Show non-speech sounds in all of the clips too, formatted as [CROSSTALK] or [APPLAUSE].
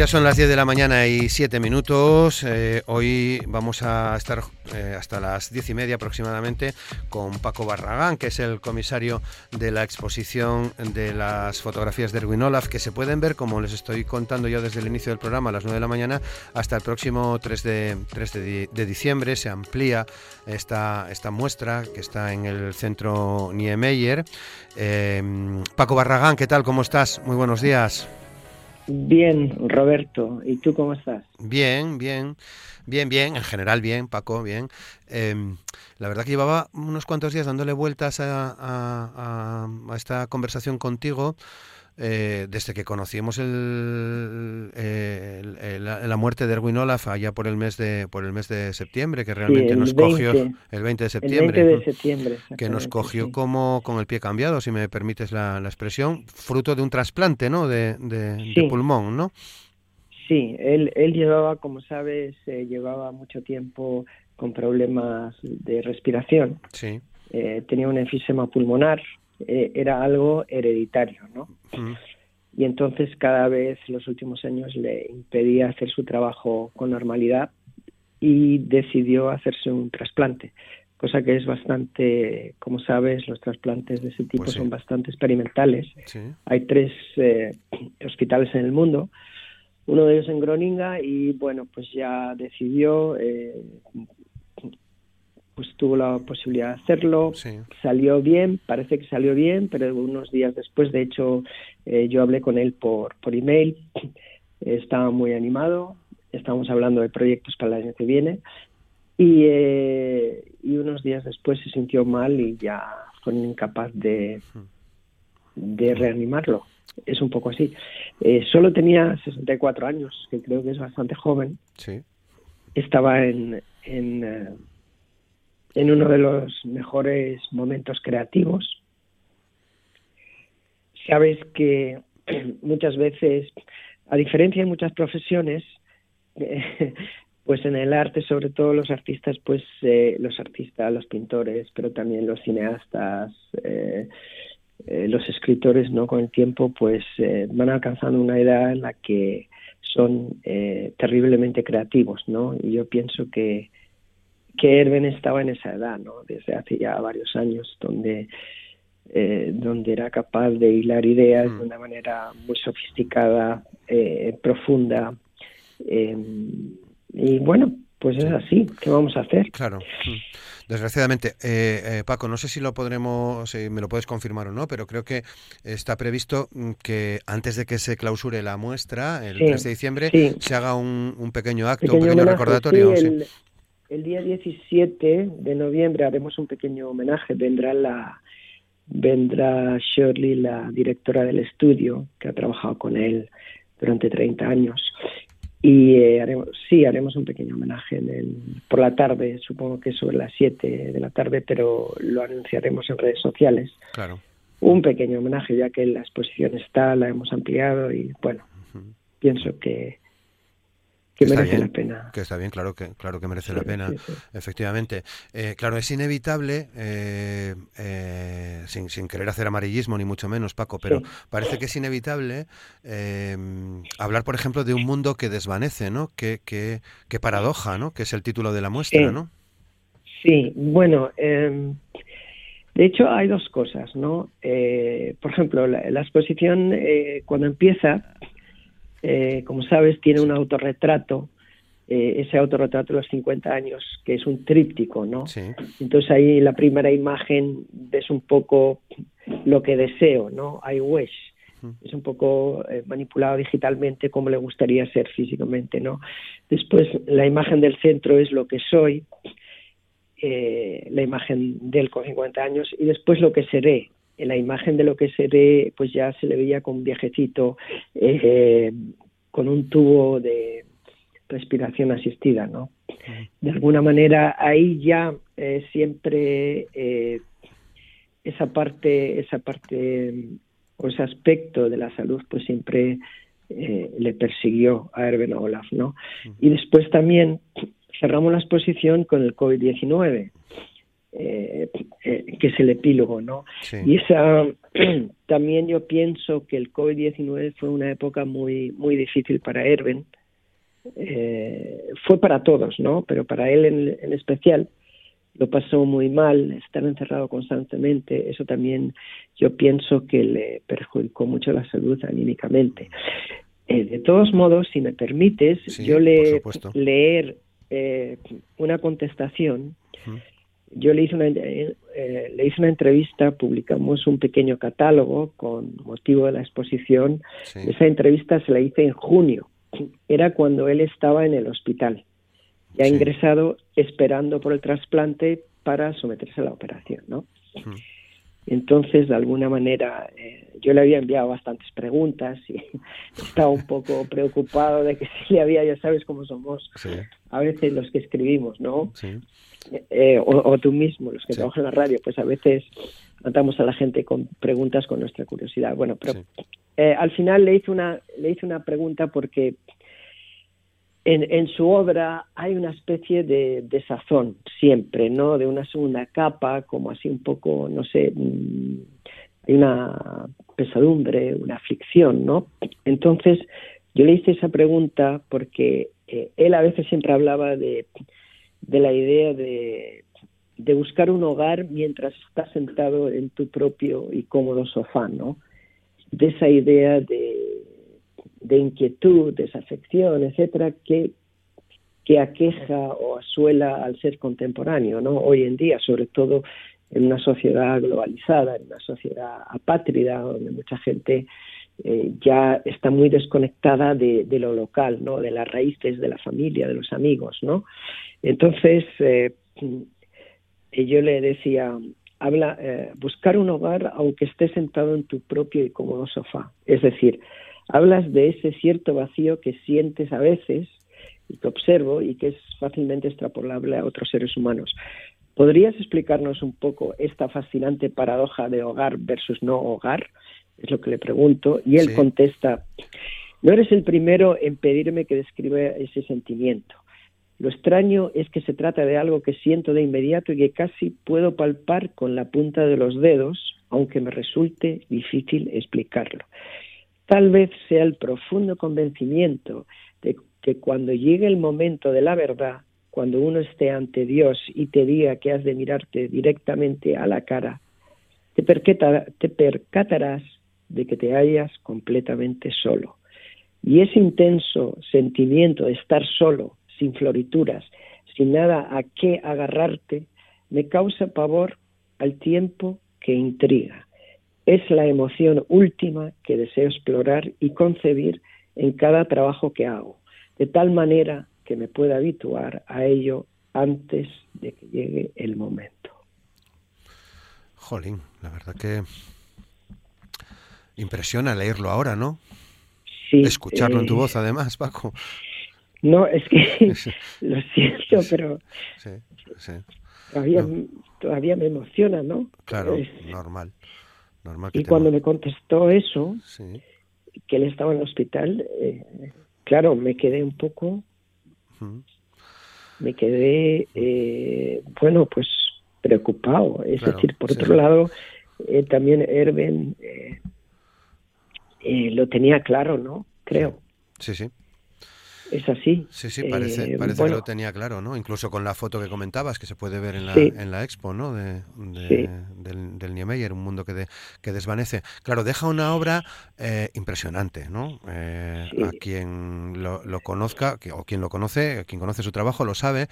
Ya son las 10 de la mañana y 7 minutos. Eh, hoy vamos a estar eh, hasta las 10 y media aproximadamente con Paco Barragán, que es el comisario de la exposición de las fotografías de Erwin Olaf, que se pueden ver, como les estoy contando yo desde el inicio del programa, a las 9 de la mañana, hasta el próximo 3 de, 3 de, diciembre. Se amplía esta, esta muestra que está en el centro Niemeyer. Eh, Paco Barragán, ¿qué tal? ¿Cómo estás? Muy buenos días. Bien, Roberto. ¿Y tú cómo estás? Bien, bien. Bien, bien, en general bien, Paco, bien. Em, la verdad que llevaba unos cuantos días dándole vueltas a esta conversación contigo eh, desde que conocimos el, la, muerte de Erwin Olaf allá por el mes de por el mes de septiembre que realmente nos cogió el 20 de septiembre, de septiembre que nos cogió como con el pie cambiado si me permites la, expresión fruto de un trasplante no de, pulmón no sí él él llevaba como sabes eh, llevaba mucho tiempo con problemas de respiración. Sí. Eh, tenía un enfisema pulmonar eh, era algo hereditario, ¿no? Y entonces cada vez los últimos años le impedía hacer su trabajo con normalidad y decidió hacerse un trasplante, cosa que es bastante, como sabes, los trasplantes de ese tipo pues son bastante experimentales. Hay tres eh, hospitales en el mundo, uno de ellos en Groninga y bueno, pues ya decidió eh, tuvo la posibilidad de hacerlo, salió bien, parece que salió bien, pero unos días después, de hecho, eh, yo hablé con él por, por email, [CLEARS THROAT] estaba muy animado, estábamos hablando de proyectos para el año que viene, y, eh, y unos días después se sintió mal y ya fue incapaz de, de reanimarlo. Es un poco así. Eh, solo tenía 64 años, que creo que es bastante joven. Estaba en, en en uno de los mejores momentos creativos. Sabes que [CLEARS THROAT] muchas veces, a diferencia de muchas profesiones, [LAUGHS] pues en el arte, sobre todo los artistas, pues eh, los artistas, los pintores, pero también los cineastas, eh, eh, los escritores, ¿no? Con el tiempo, pues van alcanzando una edad en la que son terriblemente creativos, ¿no? Y yo pienso que que Erben estaba en esa edad, ¿no? Desde hace ya varios años, donde eh, donde era capaz de hilar ideas de mm. una manera muy sofisticada, eh, profunda. Eh, y bueno, pues es así. ¿Qué vamos a hacer? Claro. Mm. Desgraciadamente, Paco, no sé si lo podremos, si me lo puedes confirmar o no, pero creo que está previsto mm, que antes de que se clausure la muestra, el 3 de diciembre, se haga un, pequeño acto, un pequeño recordatorio. Sí, el día 17 de noviembre haremos un pequeño homenaje. Vendrá la vendrá Shirley, la directora del estudio, que ha trabajado con él durante 30 años. Y eh, haremos, sí, haremos un pequeño homenaje en el, por la tarde, supongo que sobre las 7 de la tarde, pero lo anunciaremos en redes sociales. Claro. Un pequeño homenaje, ya que la exposición está, la hemos ampliado y bueno, pienso que, que merece la pena. Que está bien, claro que, claro que merece la pena, efectivamente. Eh, claro, es inevitable, eh, eh, sin, sin, querer hacer amarillismo ni mucho menos, Paco, pero parece que es inevitable hablar, por ejemplo, de un mundo que desvanece, ¿no? Qué, qué, qué paradoja, ¿no? Que es el título de la muestra, ¿no? Sí, bueno, em, de hecho hay dos cosas, ¿no? por ejemplo, la, la exposición cuando empieza eh, como sabes, tiene un autorretrato, eh, ese autorretrato de los 50 años, que es un tríptico, ¿no? Entonces ahí la primera imagen ves un poco lo que deseo, ¿no? I wish. Es un poco eh, manipulado digitalmente como le gustaría ser físicamente, ¿no? Después la imagen del centro es lo que soy, la imagen del con 50 años y después lo que seré, en la imagen de lo que se ve, pues ya se le veía con un viajecito, eh, con un tubo de, respiración asistida, ¿no? De alguna manera ahí ya eh, siempre eh, esa parte, esa parte o ese aspecto de la salud, pues siempre le persiguió a Erben Olaf, ¿no? Y después también cerramos la exposición con el COVID-19. Eh, que es el epílogo, ¿no? Y esa [CLEARS THROAT] también yo pienso que el COVID-19 fue una época muy muy difícil para Erben, eh, fue para todos, ¿no? Pero para él en, especial lo pasó muy mal, estar encerrado constantemente, eso también yo pienso que le perjudicó mucho la salud anímicamente. Eh, de todos modos, si me permites, yo le leer eh, una contestación. Yo le hice una, le hice una entrevista, publicamos un pequeño catálogo con motivo de la exposición. Esa entrevista se la hice en junio era cuando él estaba en el hospital, ya ingresado esperando por el trasplante para someterse a la operación, ¿no? Entonces, de alguna manera, eh, yo le había enviado bastantes preguntas y [LAUGHS] estaba un poco preocupado de que si le había, ya sabes cómo somos a veces los que escribimos, ¿no? Eh, o, tú mismo, los que trabajan en la radio, pues a veces matamos a la gente con preguntas con nuestra curiosidad. Bueno, pero eh, al final le hice una, le hice una pregunta porque en, en su obra hay una especie de, de, sazón siempre, ¿no? De una segunda capa, como así un poco, no sé, mm, hay una pesadumbre, una aflicción, ¿no? Entonces, yo le hice esa pregunta porque eh, él a veces siempre hablaba de, de la idea de, de buscar un hogar mientras estás sentado en tu propio y cómodo sofá, ¿no? de esa idea de, de inquietud, desafección, etcétera, que, que aqueja o asuela al ser contemporáneo, ¿no? Hoy en día, sobre todo en una sociedad globalizada, en una sociedad apátrida, donde mucha gente eh, ya está muy desconectada de, lo local, ¿no? De las raíces de la familia, de los amigos, ¿no? Entonces, eh, yo le decía, habla eh, buscar un hogar aunque estés sentado en tu propio y cómodo sofá. Es decir, hablas de ese cierto vacío que sientes a veces y que observo y que es fácilmente extrapolable a otros seres humanos. ¿Podrías explicarnos un poco esta fascinante paradoja de hogar versus no hogar? Es lo que le pregunto. Y él contesta, no eres el primero en pedirme que describa ese sentimiento. Lo extraño es que se trata de algo que siento de inmediato y que casi puedo palpar con la punta de los dedos, aunque me resulte difícil explicarlo. Tal vez sea el profundo convencimiento de que cuando llegue el momento de la verdad, cuando uno esté ante Dios y te diga que has de mirarte directamente a la cara, te, te percatarás de que te hallas completamente solo. Y ese intenso sentimiento de estar solo, sin florituras, sin nada a qué agarrarte, me causa pavor al tiempo que intriga. Es la emoción última que deseo explorar y concebir en cada trabajo que hago, de tal manera que me pueda habituar a ello antes de que llegue el momento. Jolín, la verdad que impresiona leerlo ahora, ¿no? Sí. Escucharlo en tu eh, voz, además, Paco. No, es que [LAUGHS] lo siento, pero Todavía, todavía me emociona, ¿no? Claro, normal. normal y cuando me contestó eso, que él estaba en el hospital, eh, claro, me quedé un poco, me quedé, eh, bueno, pues preocupado. Es decir, por otro lado, eh, también Erben lo tenía claro, ¿no? Creo. Sí, sí es así. Sí, sí, parece, eh, parece que lo tenía claro, ¿no? Incluso con la foto que comentabas, que se puede ver en la, en la expo, ¿no? De, del, del, Niemeyer, un mundo que, que desvanece. Claro, deja una obra eh, impresionante, ¿no? Eh, a quien lo, lo conozca, o quien lo conoce, quien conoce su trabajo, lo sabe.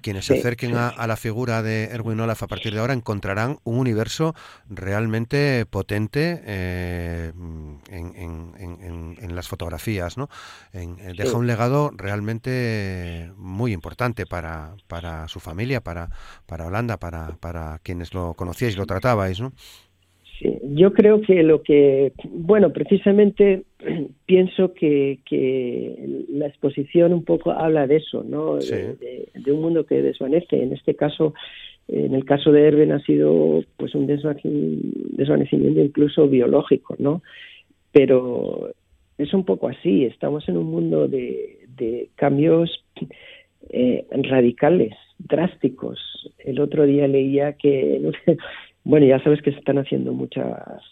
quienes se acerquen a, a, la figura de Erwin Olaf a partir de ahora encontrarán un universo realmente potente en, en, en, en, las fotografías, ¿no? deja un legado realmente muy importante para, para su familia, para, para Holanda, para, para quienes lo conocíais, lo tratabais, ¿no? Sí, yo creo que lo que, bueno, precisamente [CLEARS THROAT] pienso que, que la exposición un poco habla de eso, ¿no? De, un mundo que desvanece. En este caso, en el caso de Erben ha sido pues un desvanecimiento incluso biológico, ¿no? Pero es un poco así. Estamos en un mundo de, de cambios eh, radicales, drásticos. El otro día leía que [LAUGHS] bueno, ya sabes que se están haciendo muchas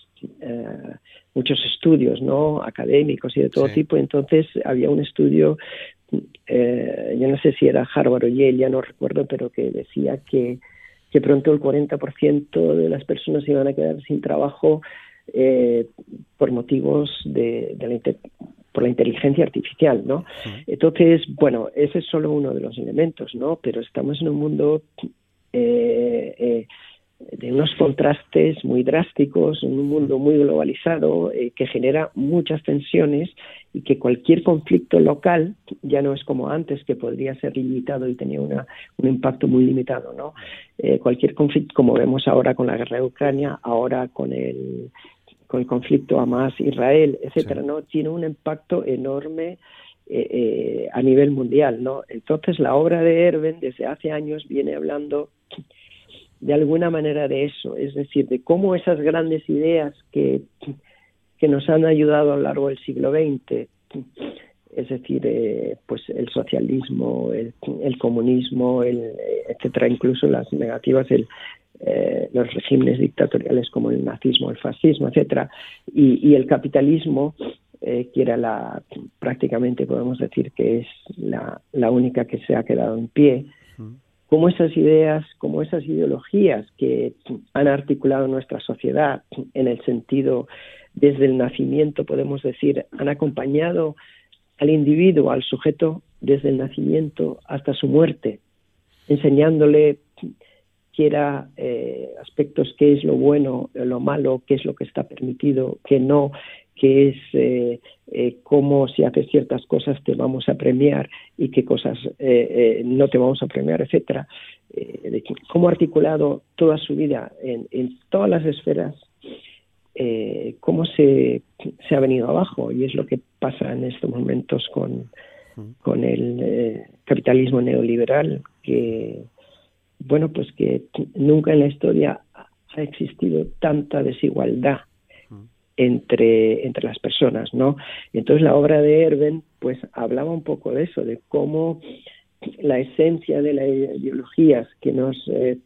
eh, muchos estudios, ¿no? Académicos y de todo tipo. Entonces había un estudio, eh, yo no sé si era Harvard o Yale, ya no recuerdo, pero que decía que, que pronto el 40% de las personas iban a quedar sin trabajo eh, por motivos de, la por la inteligencia artificial, ¿no? Entonces, bueno, ese es solo uno de los elementos, ¿no? Pero estamos en un mundo eh, eh, de unos contrastes muy drásticos, en un mundo muy globalizado eh, que genera muchas tensiones y que cualquier conflicto local ya no es como antes que podría ser limitado y tenía una, un impacto muy limitado, ¿no? Eh, cualquier conflicto, como vemos ahora con la guerra de Ucrania, ahora con el con el conflicto Hamas-Israel, etcétera, ¿no? Tiene un impacto enorme eh, a nivel mundial, ¿no? Entonces la obra de Erben desde hace años viene hablando de alguna manera de eso, es decir, de cómo esas grandes ideas que, que nos han ayudado a lo largo del siglo XX, es decir, eh, pues el socialismo, el, comunismo, el, etcétera, incluso las negativas, eh, los regímenes dictatoriales como el nazismo, el fascismo, etcétera, y, el capitalismo, eh, que era la, prácticamente podemos decir que es la, única que se ha quedado en pie, cómo esas ideas, como esas ideologías que han articulado nuestra sociedad en el sentido desde el nacimiento, podemos decir, han acompañado al individuo, al sujeto, desde el nacimiento hasta su muerte, enseñándole que era eh, aspectos, qué es lo bueno, lo malo, qué es lo que está permitido, qué no, qué es eh, eh, cómo si haces ciertas cosas te vamos a premiar y qué cosas eh, eh, no te vamos a premiar, etcétera. Cómo ha articulado toda su vida en todas las esferas, cómo se, ha venido abajo y es lo que pasa en estos momentos con, el capitalismo neoliberal que bueno pues que nunca en la historia ha existido tanta desigualdad entre, entre las personas, ¿no? Entonces la obra de Erben, pues hablaba un poco de eso, de cómo la esencia de las ideologías que nos eh,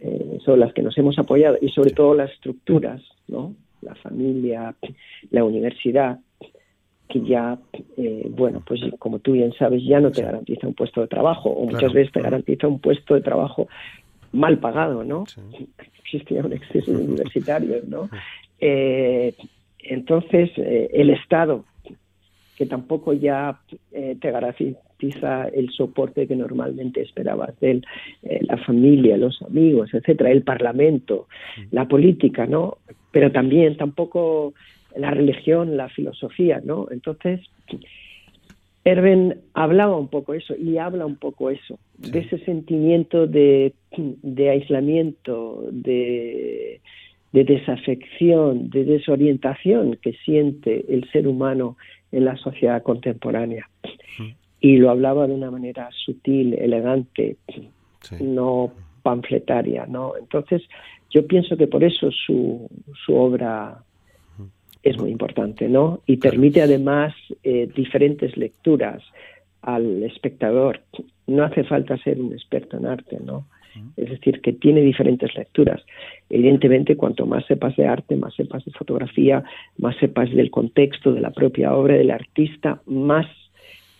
eh, son las que nos hemos apoyado y sobre todo las estructuras, ¿no? La familia, la universidad, que ya, eh, bueno, pues como tú bien sabes, ya no te garantiza un puesto de trabajo o muchas veces te garantiza un puesto de trabajo mal pagado, ¿no? Existía un exceso de universitarios, ¿no? Eh, entonces, eh, el Estado, que tampoco ya eh, te garantiza el soporte que normalmente esperabas de él, eh, la familia, los amigos, etcétera, el Parlamento, la política, ¿no? Pero también tampoco la religión, la filosofía, ¿no? Entonces, Erben hablaba un poco eso y habla un poco eso, de ese sentimiento de, de aislamiento, de de desafección, de desorientación que siente el ser humano en la sociedad contemporánea. Y lo hablaba de una manera sutil, elegante, no panfletaria, ¿no? Entonces, yo pienso que por eso su, su obra es muy importante, ¿no? Y permite además eh, diferentes lecturas al espectador. No hace falta ser un experto en arte, ¿no? Es decir, que tiene diferentes lecturas. Evidentemente, cuanto más sepas de arte, más sepas de fotografía, más sepas del contexto, de la propia obra del artista, más...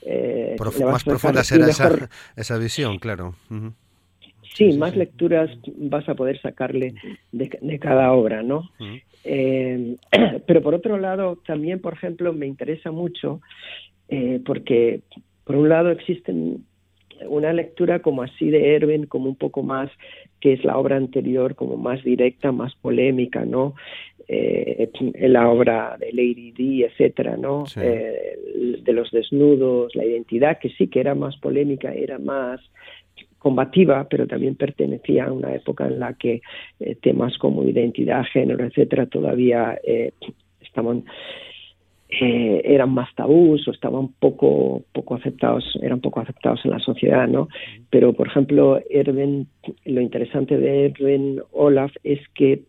Eh, más profunda será esa, esa, visión, claro. Sí, más lecturas vas a poder sacarle de, cada obra, ¿no? Eh, [CLEARS THROAT] pero por otro lado, también, por ejemplo, me interesa mucho eh, porque, por un lado, existen una lectura como así de Erwin, como un poco más que es la obra anterior, como más directa, más polémica, ¿no? Eh, la obra de Lady D, etcétera, ¿no? Eh, de los desnudos, la identidad, que sí que era más polémica, era más combativa, pero también pertenecía a una época en la que eh, temas como identidad, género, etcétera, todavía estaban eh, eran más tabús o estaban poco poco aceptados eran poco aceptados en la sociedad no pero por ejemplo Erwin lo interesante de Erwin Olaf es que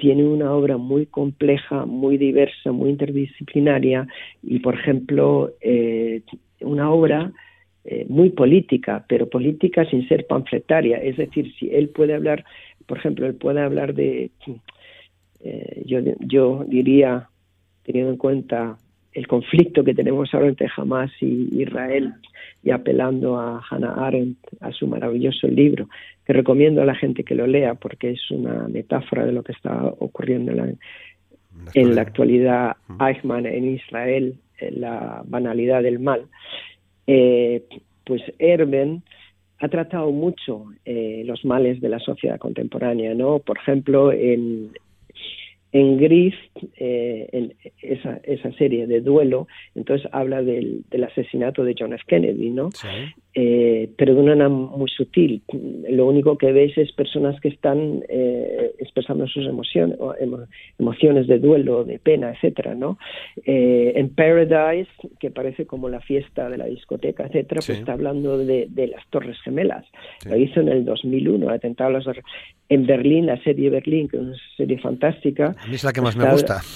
tiene una obra muy compleja muy diversa muy interdisciplinaria y por ejemplo una obra eh, muy política, pero política sin ser panfletaria. Es decir, si él puede hablar, por ejemplo, él puede hablar de, eh, yo, yo diría, teniendo en cuenta el conflicto que tenemos ahora entre Hamas y Israel y apelando a Hannah Arendt, a su maravilloso libro, que recomiendo a la gente que lo lea porque es una metáfora de lo que está ocurriendo en la, en la actualidad. Eichmann en Israel, en la banalidad del mal. Eh, pues Erben ha tratado mucho eh, los males de la sociedad contemporánea, ¿no? Por ejemplo, en, en Griff, eh, en esa, esa serie de duelo, entonces habla del, del asesinato de John F. Kennedy, ¿no? Eh, pero de una manera muy sutil. Lo único que ves es personas que están eh, expresando sus emociones, emociones de duelo, de pena, etcétera, ¿no? Eh, en Paradise, que parece como la fiesta de la discoteca, etcétera, pues está hablando de, de las Torres Gemelas. Lo hizo en el 2001, atentado a las En Berlín, la serie Berlín, que es una serie fantástica. A mí es la que más me gusta. [LAUGHS]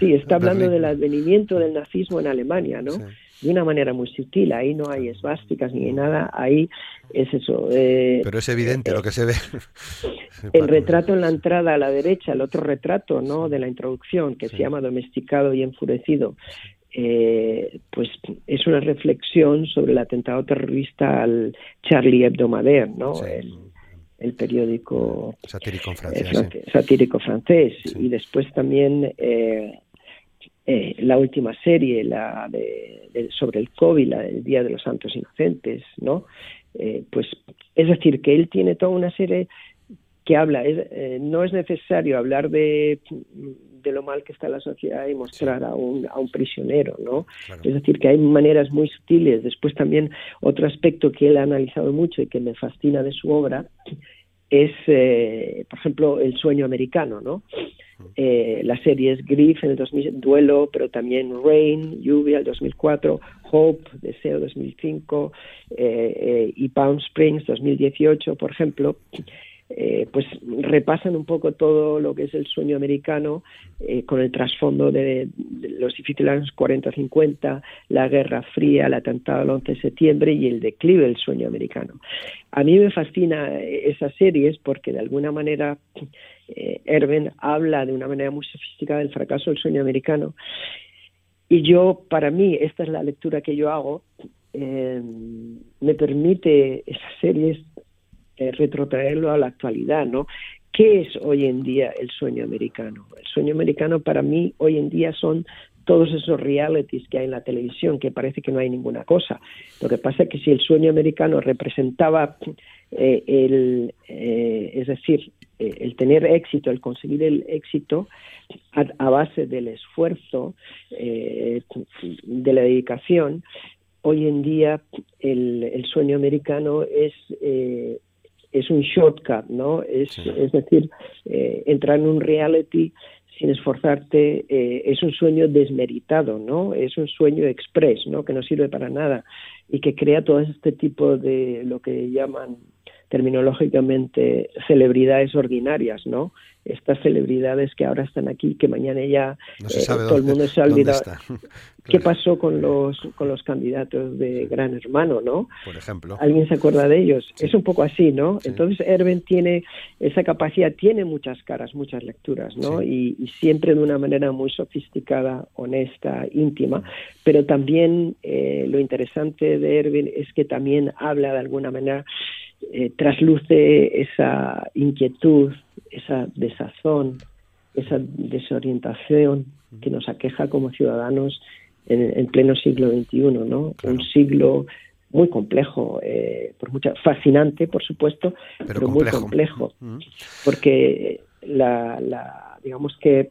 Sí, está [LAUGHS] hablando del advenimiento del nazismo en Alemania, ¿no? De una manera muy sutil. Ahí no hay esvásticas ni nada, ahí es eso. Eh, Pero es evidente lo que se ve. [LAUGHS] el retrato en la entrada a la derecha, el otro retrato no de la introducción, que se llama Domesticado y Enfurecido, eh, pues es una reflexión sobre el atentado terrorista al Charlie Hebdo ¿no? El, periódico satírico francés, satírico francés. y después también eh, eh, la última serie, la de, sobre el COVID, la del Día de los Santos Inocentes, ¿no? Eh, pues es decir, que él tiene toda una serie que habla, eh, no es necesario hablar de, de, lo mal que está la sociedad y mostrar a, un, a un prisionero, ¿no? Es decir, que hay maneras muy sutiles. Después también otro aspecto que él ha analizado mucho y que me fascina de su obra es, por ejemplo, el sueño americano, ¿no? Eh, la serie es Grief en el 2000, Duelo, pero también Rain, Lluvia, el 2004, Hope, Deseo, 2005, eh, eh, y Palm Springs, 2018, por ejemplo. Eh, pues repasan un poco todo lo que es el sueño americano eh, con el trasfondo de, los difíciles años 40-50, la Guerra Fría, el atentado del 11 de septiembre y el declive del sueño americano. A mí me fascina esas series porque de alguna manera eh, Erben habla de una manera muy sofisticada del fracaso del sueño americano y yo, para mí, esta es la lectura que yo hago, me permite esas series eh, retrotraerlo a la actualidad, ¿no? ¿Qué es hoy en día el sueño americano? El sueño americano para mí hoy en día son todos esos realities que hay en la televisión, que parece que no hay ninguna cosa. Lo que pasa es que si el sueño americano representaba eh, el, eh, es decir, el tener éxito, el conseguir el éxito a, base del esfuerzo, de la dedicación, hoy en día el, el sueño americano es es un shortcut, ¿no? Es, es decir, eh, entrar en un reality sin esforzarte eh, es un sueño desmeritado, ¿no? Es un sueño express, ¿no? Que no sirve para nada y que crea todo este tipo de lo que llaman terminológicamente celebridades ordinarias, ¿no? Estas celebridades que ahora están aquí, que mañana ya eh, todo el mundo se ha olvidado. [LAUGHS] ¿Qué pasó con los con los candidatos de Gran Hermano, no? Por ejemplo. ¿Alguien se acuerda de ellos? Es un poco así, ¿no? Entonces Erben tiene esa capacidad, tiene muchas caras, muchas lecturas, ¿no? Y, siempre de una manera muy sofisticada, honesta, íntima. Pero también eh, lo interesante de Erben es que también habla de alguna manera eh, trasluce esa inquietud, esa desazón, esa desorientación que nos aqueja como ciudadanos en, pleno siglo XXI, ¿no? Un siglo muy complejo, eh, por mucha, fascinante, por supuesto, pero, muy complejo, porque la, la, digamos que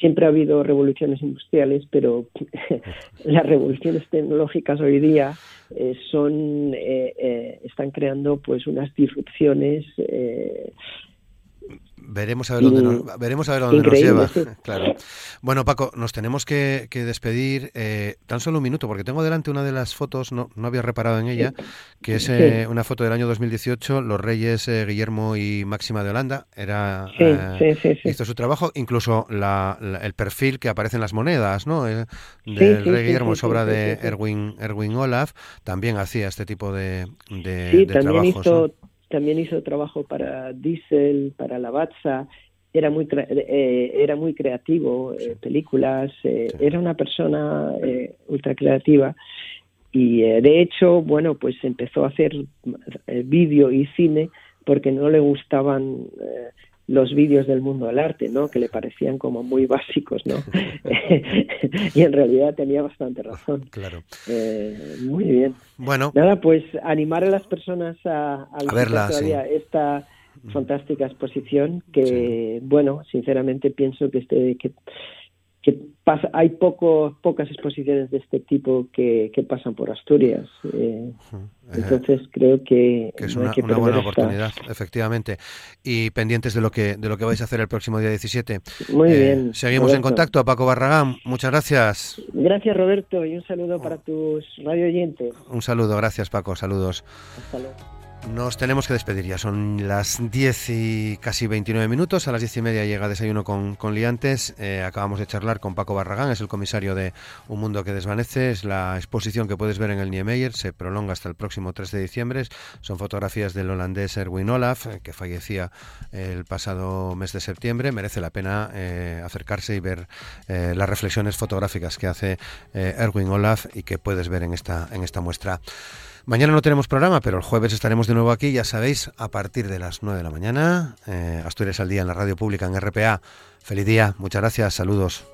siempre ha habido revoluciones industriales, pero [LAUGHS] las revoluciones tecnológicas hoy día eh, son eh, eh, están creando pues unas disrupciones Veremos a ver dónde nos, veremos a ver dónde nos lleva. Claro. Bueno, Paco, nos tenemos que, despedir eh, tan solo un minuto, porque tengo delante una de las fotos, no, no había reparado en ella, que es eh, una foto del año 2018, los reyes eh, Guillermo y Máxima de Holanda. Era, hizo su trabajo, incluso la, el perfil que aparece en las monedas, ¿no? del rey Guillermo es obra de Erwin, Erwin Olaf, también hacía este tipo de, de, trabajos. También hizo trabajo para Diesel, para Lavazza, era muy eh, era muy creativo, eh, películas, eh, era una persona ultra creativa. Y de hecho, bueno, pues empezó a hacer vídeo y cine porque no le gustaban los vídeos del mundo del arte, ¿no? Que le parecían como muy básicos, ¿no? [LAUGHS] [LAUGHS] y en realidad tenía bastante razón. Claro. Eh, muy bien. Bueno. Nada, pues animar a las personas a, a, verla, esta fantástica exposición que, bueno, sinceramente pienso que este que que pasa, hay poco, pocas exposiciones de este tipo que, que pasan por Asturias. Eh, entonces creo que, es una, buena oportunidad, efectivamente. Y pendientes de lo que de lo que vais a hacer el próximo día 17. Muy eh, bien. Seguimos en contacto. Paco Barragán, muchas gracias. Gracias Roberto y un saludo para tus radio oyentes. Un saludo, gracias Paco, saludos. Hasta luego. Nos tenemos que despedir ya, son las 10 y casi 29 minutos, a las 10 y media llega Desayuno con, con Liantes, eh, acabamos de charlar con Paco Barragán, es el comisario de Un Mundo que Desvanece, es la exposición que puedes ver en el Niemeyer, se prolonga hasta el próximo 3 de diciembre, son fotografías del holandés Erwin Olaf, eh, que fallecía el pasado mes de septiembre, merece la pena eh, acercarse y ver las reflexiones fotográficas que hace Erwin Olaf y que puedes ver en esta, en esta muestra. Mañana no tenemos programa, pero el jueves estaremos de nuevo aquí, ya sabéis, a partir de las 9 de la mañana. Eh, Asturias al día en la radio pública, en RPA. Feliz día, muchas gracias, saludos.